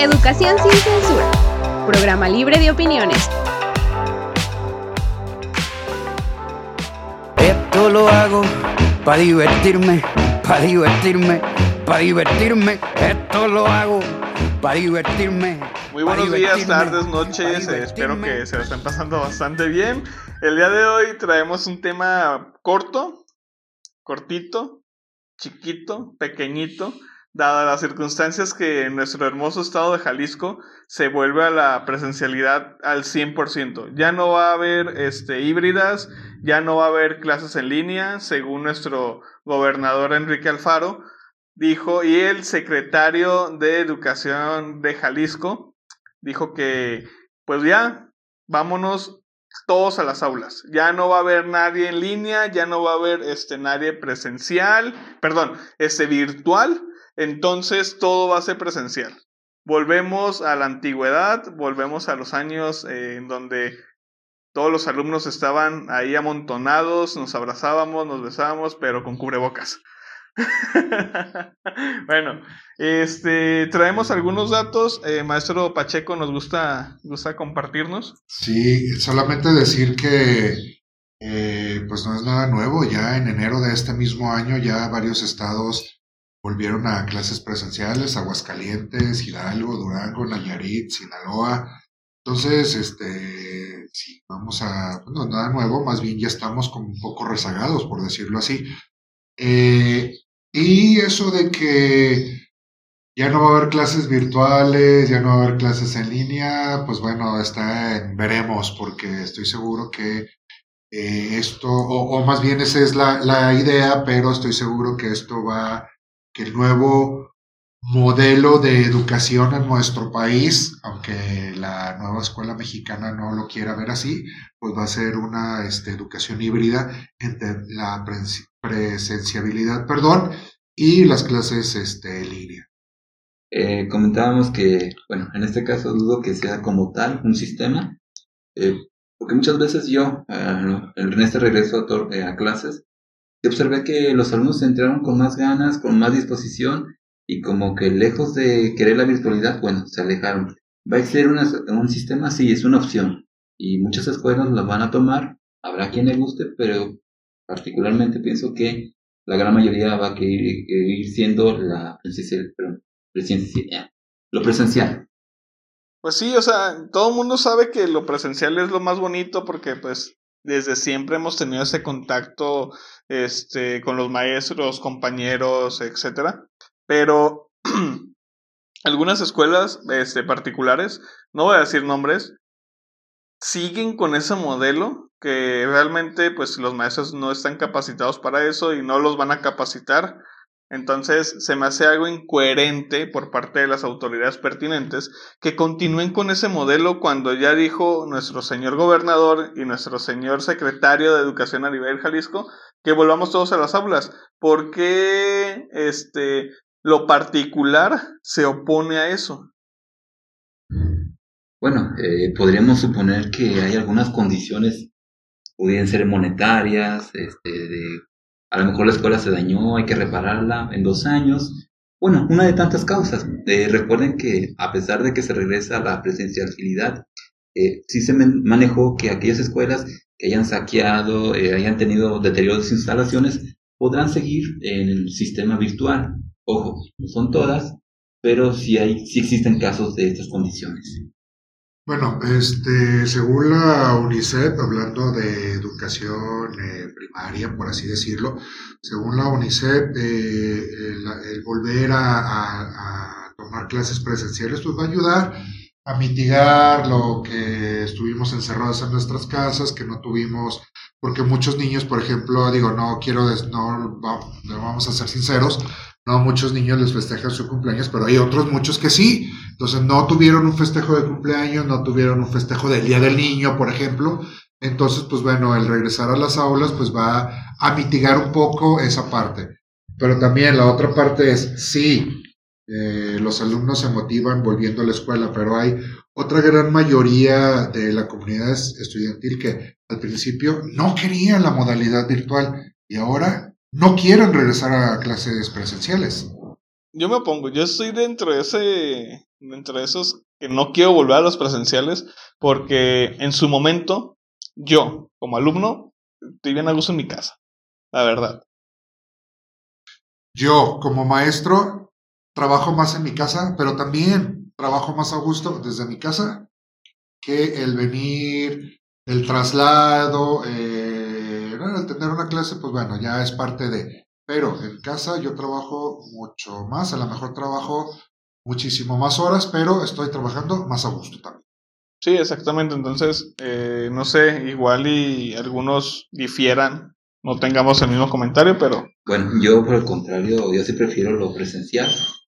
Educación sin censura. Programa libre de opiniones. Esto lo hago para divertirme, para divertirme, para divertirme. Esto lo hago para divertirme. Muy buenos días, tardes, noches. Eh, espero que se lo estén pasando bastante bien. El día de hoy traemos un tema corto, cortito, chiquito, pequeñito, dadas las circunstancias que en nuestro hermoso estado de Jalisco se vuelve a la presencialidad al 100%. Ya no va a haber este, híbridas, ya no va a haber clases en línea, según nuestro gobernador Enrique Alfaro dijo, y el secretario de Educación de Jalisco dijo que, pues ya, vámonos todos a las aulas. Ya no va a haber nadie en línea, ya no va a haber este nadie presencial, perdón, este virtual, entonces todo va a ser presencial. Volvemos a la antigüedad, volvemos a los años eh, en donde todos los alumnos estaban ahí amontonados, nos abrazábamos, nos besábamos, pero con cubrebocas. bueno, este traemos algunos datos. Eh, maestro Pacheco, ¿nos gusta, gusta compartirnos? Sí, solamente decir que eh, pues no es nada nuevo. Ya en enero de este mismo año ya varios estados volvieron a clases presenciales, Aguascalientes, Hidalgo, Durango, Nayarit, Sinaloa. Entonces, este, sí, vamos a, no nada nuevo, más bien ya estamos como un poco rezagados, por decirlo así. Eh, y eso de que ya no va a haber clases virtuales, ya no va a haber clases en línea, pues bueno, está en veremos, porque estoy seguro que eh, esto, o, más bien esa es la idea, pero estoy seguro que esto va, que el nuevo modelo de educación en nuestro país, aunque la nueva escuela mexicana no lo quiera ver así, pues va a ser una este, educación híbrida entre la presenciabilidad, perdón, y las clases este, en línea. Eh, comentábamos que, bueno, en este caso dudo que sea como tal un sistema, eh, porque muchas veces yo, eh, en este regreso a, a clases, observé que los alumnos entraron con más ganas, con más disposición, y como que lejos de querer la virtualidad, bueno, se alejaron. ¿Va a ser un sistema? Sí, es una opción. Y muchas escuelas la van a tomar. Habrá quien le guste, pero particularmente pienso que la gran mayoría va a querer ir siendo la eh, lo presencial. Pues sí, o sea, todo el mundo sabe que lo presencial es lo más bonito porque pues desde siempre hemos tenido ese contacto este con los maestros, compañeros, etcétera. Pero algunas escuelas este, particulares, no voy a decir nombres, siguen con ese modelo que realmente pues los maestros no están capacitados para eso y no los van a capacitar. Entonces se me hace algo incoherente por parte de las autoridades pertinentes que continúen con ese modelo cuando ya dijo nuestro señor gobernador y nuestro señor secretario de Educación a nivel Jalisco que volvamos todos a las aulas. ¿Por qué este, lo particular se opone a eso. Bueno, eh, podríamos suponer que hay algunas condiciones, pudieran ser monetarias, este, de, a lo mejor la escuela se dañó, hay que repararla en dos años. Bueno, una de tantas causas. Eh, recuerden que a pesar de que se regresa a la presencialidad, eh, sí se manejó que aquellas escuelas que hayan saqueado, eh, hayan tenido deterioro de sus instalaciones, podrán seguir en el sistema virtual. Ojo, no son todas, pero sí, hay, sí existen casos de estas condiciones. Bueno, este, según la UNICEF, hablando de educación eh, primaria, por así decirlo, según la UNICEF, eh, el, volver a, tomar clases presenciales pues va a ayudar a mitigar lo que estuvimos encerrados en nuestras casas, que no tuvimos, porque muchos niños, por ejemplo, digo, no quiero, no, vamos a ser sinceros, no muchos niños les festejan su cumpleaños, pero hay otros muchos que sí. Entonces no tuvieron un festejo de cumpleaños, no tuvieron un festejo del Día del Niño, por ejemplo. Entonces, pues bueno, el regresar a las aulas pues va a mitigar un poco esa parte. Pero también la otra parte es, sí, eh, los alumnos se motivan volviendo a la escuela, pero hay otra gran mayoría de la comunidad estudiantil que al principio no quería la modalidad virtual y ahora no quieren regresar a clases presenciales. yo me opongo, yo estoy dentro de ese, dentro de esos que no quiero volver a los presenciales porque en su momento yo, como alumno, estoy bien a gusto en mi casa, la verdad. Yo, como maestro, trabajo más en mi casa, pero también trabajo más a gusto desde mi casa que el venir, el traslado, eh, el tener una clase, pues bueno, ya es parte de. Pero en casa yo trabajo mucho más, a lo mejor trabajo muchísimo más horas, pero estoy trabajando más a gusto también. Sí, exactamente. Entonces, eh, no sé, igual y algunos difieran, no tengamos el mismo comentario, pero... Bueno, yo por el contrario, yo sí prefiero lo presencial.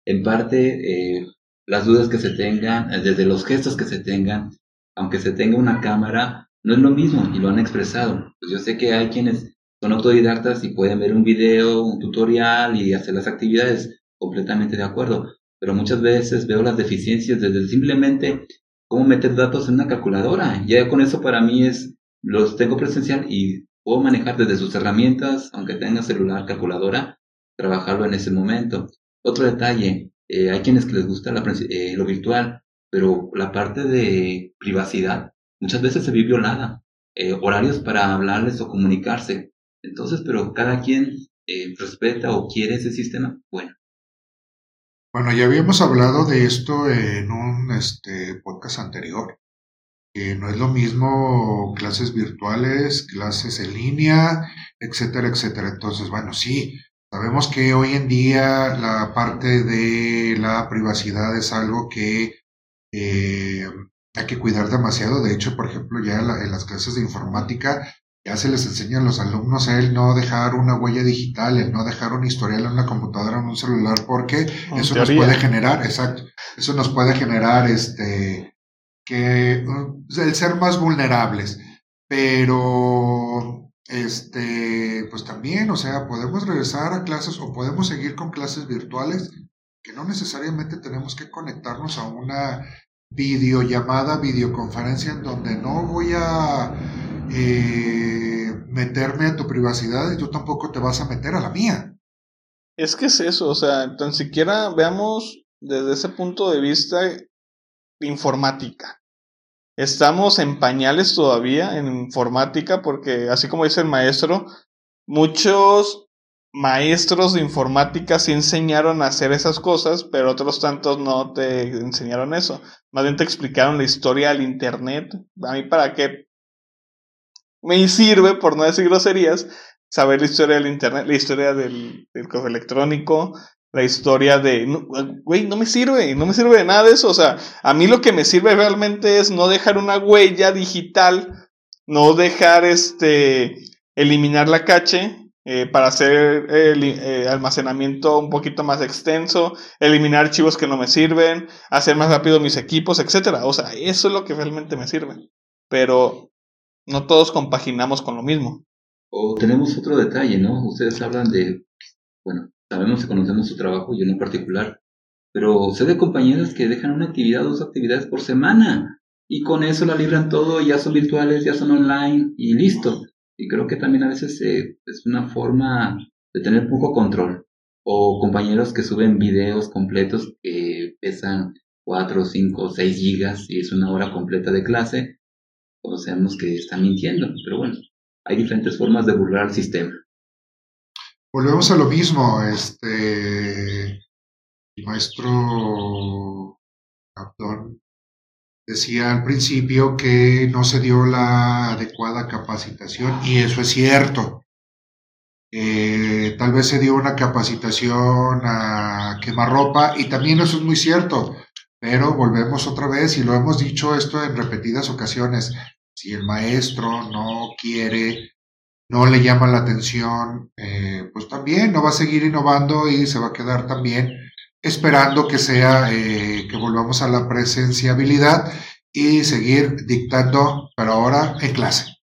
En parte, eh, las dudas que se tengan, eh, desde los gestos que se tengan, aunque se tenga una cámara, no es lo mismo y lo han expresado. Pues yo sé que hay quienes son autodidactas y pueden ver un video, un tutorial y hacer las actividades, completamente de acuerdo. Pero muchas veces veo las deficiencias desde simplemente cómo meter datos en una calculadora. Ya con eso para mí es, los tengo presencial y puedo manejar desde sus herramientas, aunque tenga celular, calculadora, trabajarlo en ese momento. Otro detalle, eh, hay quienes que les gusta eh, lo virtual, pero la parte de privacidad muchas veces se ve violada. Eh, horarios para hablarles o comunicarse. Entonces, pero cada quien eh, respeta o quiere ese sistema, bueno. Bueno, ya habíamos hablado de esto en un este, podcast anterior, que no es lo mismo clases virtuales, clases en línea, etcétera, etcétera. Entonces, bueno, sí, sabemos que hoy en día la parte de la privacidad es algo que eh, hay que cuidar demasiado. De hecho, por ejemplo, ya en las clases de informática ya se les enseña a los alumnos el no dejar una huella digital, el no dejar un historial en una computadora, en un celular, porque eso nos puede generar, exacto, eso nos puede generar este que el ser más vulnerables. Pero este, pues también, o sea, podemos regresar a clases o podemos seguir con clases virtuales que no necesariamente tenemos que conectarnos a una videollamada, videoconferencia en donde no voy a eh, meterme a tu privacidad y tú tampoco te vas a meter a la mía. Es que es eso, o sea, tan siquiera veamos desde ese punto de vista informática. Estamos en pañales todavía en informática porque, así como dice el maestro, muchos maestros de informática sí enseñaron a hacer esas cosas, pero otros tantos no te enseñaron eso. Más bien te explicaron la historia del Internet. A mí para qué me sirve, por no decir groserías, saber la historia del Internet, la historia del, del correo electrónico, la historia de, güey, no, me sirve, no me sirve de nada de eso. O sea, a mí lo que me sirve realmente es no dejar una huella digital, no dejar este, eliminar la cache eh, para hacer el eh, almacenamiento un poquito más extenso, eliminar archivos que no me sirven, hacer más rápido mis equipos, etcétera. O sea, eso es lo que realmente me sirve. Pero no todos compaginamos con lo mismo. O tenemos otro detalle, ¿no? Ustedes hablan de, bueno, sabemos que conocemos su trabajo, yo en particular, pero sé de compañeras que dejan una actividad dos actividades por semana y con eso la libran todo, ya son virtuales, ya son online y listo. Y creo que también a veces eh, es una forma de tener poco control. O compañeros que suben videos completos que pesan 4, 5, 6 gigas y es una hora completa de clase sabemos que están mintiendo, pero bueno, hay diferentes formas de burlar al sistema. Volvemos a lo mismo, este, maestro decía al principio que no se dio la adecuada capacitación y eso es cierto. Eh, tal vez se dio una capacitación a quemarropa y también eso es muy cierto. Pero volvemos otra vez y lo hemos dicho esto en repetidas ocasiones. Si el maestro no quiere, no le llama la atención, eh, pues también no va a seguir innovando y se va a quedar también esperando que sea, eh, que volvamos a la presenciabilidad y seguir dictando, pero ahora en clase.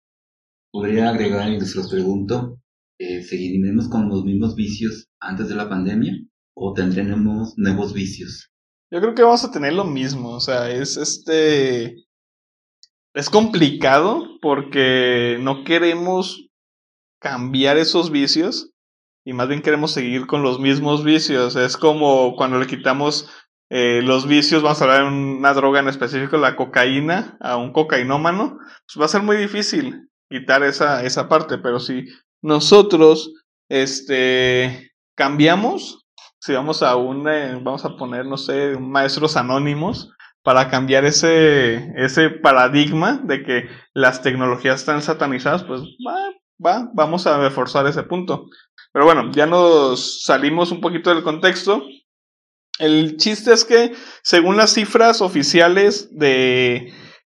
Podría agregar, y les los pregunto, eh, ¿seguiremos con los mismos vicios antes de la pandemia o tendremos nuevos vicios? Yo creo que vamos a tener lo mismo, o sea, es este... Es complicado porque no queremos cambiar esos vicios, y más bien queremos seguir con los mismos vicios. Es como cuando le quitamos eh, los vicios, vamos a hablar de una droga en específico, la cocaína, a un cocainómano, pues va a ser muy difícil quitar esa, esa parte, pero si nosotros este, cambiamos, si vamos a un, eh, vamos a poner, no sé, maestros anónimos, para cambiar ese, ese paradigma de que las tecnologías están satanizadas, pues va, va, vamos a reforzar ese punto. Pero bueno, ya nos salimos un poquito del contexto. El chiste es que, según las cifras oficiales de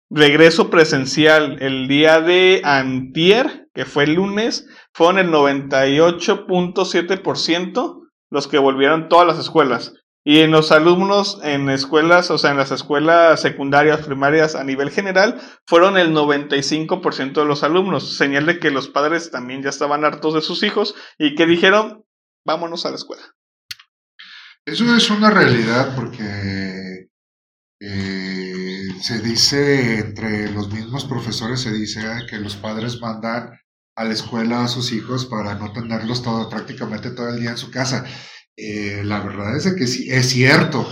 regreso presencial el día de antier, que fue el lunes, fueron el 98.7% los que volvieron todas las escuelas. Y en los alumnos en escuelas, o sea, en las escuelas secundarias, primarias a nivel general, fueron el 95% de los alumnos. Señal de que los padres también ya estaban hartos de sus hijos y que dijeron, vámonos a la escuela. Eso es una realidad porque eh, se dice entre los mismos profesores, se dice que los padres mandan a la escuela a sus hijos para no tenerlos todo, prácticamente todo el día en su casa. Eh, la verdad es que sí, es cierto.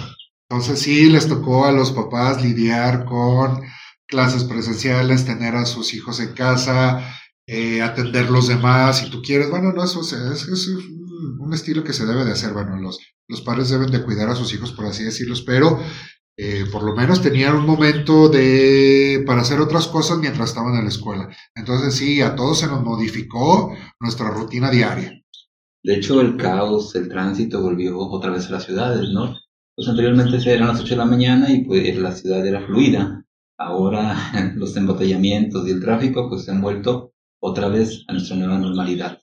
Entonces sí les tocó a los papás lidiar con clases presenciales, tener a sus hijos en casa, eh, atender los demás, si tú quieres. Bueno, no, eso es, un estilo que se debe de hacer. Bueno, los, los padres deben de cuidar a sus hijos, por así decirlo, pero eh, por lo menos tenían un momento de para hacer otras cosas mientras estaban en la escuela. Entonces sí, a todos se nos modificó nuestra rutina diaria. De hecho, el caos, el tránsito volvió otra vez a las ciudades, ¿no? Pues anteriormente eran las 8 de la mañana y pues la ciudad era fluida. Ahora los embotellamientos y el tráfico pues se han vuelto otra vez a nuestra nueva normalidad.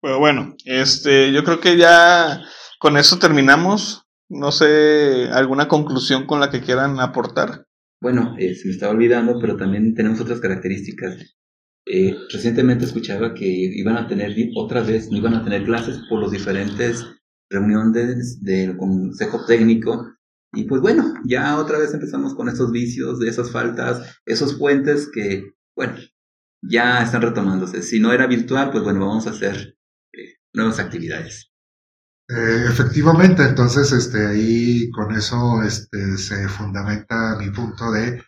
Pero bueno, este, yo creo que ya con eso terminamos. No sé, ¿alguna conclusión con la que quieran aportar? Bueno, eh, se me estaba olvidando, pero también tenemos otras características eh, recientemente escuchaba que iban a tener otra vez, no iban a tener clases por los diferentes reuniones del consejo técnico. Y pues bueno, ya otra vez empezamos con esos vicios, de esas faltas, esos puentes que, bueno, ya están retomándose. Si no era virtual, pues bueno, vamos a hacer eh, nuevas actividades. Eh, efectivamente, entonces este, ahí con eso este, se fundamenta mi punto de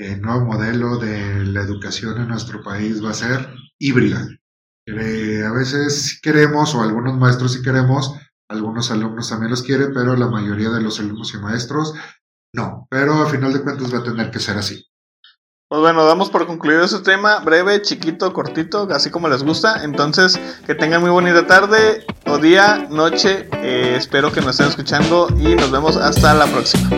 el nuevo modelo de la educación en nuestro país va a ser híbrida. Eh, a veces queremos, o algunos maestros sí queremos, algunos alumnos también los quieren, pero la mayoría de los alumnos y maestros no. Pero a final de cuentas va a tener que ser así. Pues bueno, damos por concluido este tema, breve, chiquito, cortito, así como les gusta. Entonces, que tengan muy bonita tarde o día, noche. Eh, espero que nos estén escuchando y nos vemos hasta la próxima.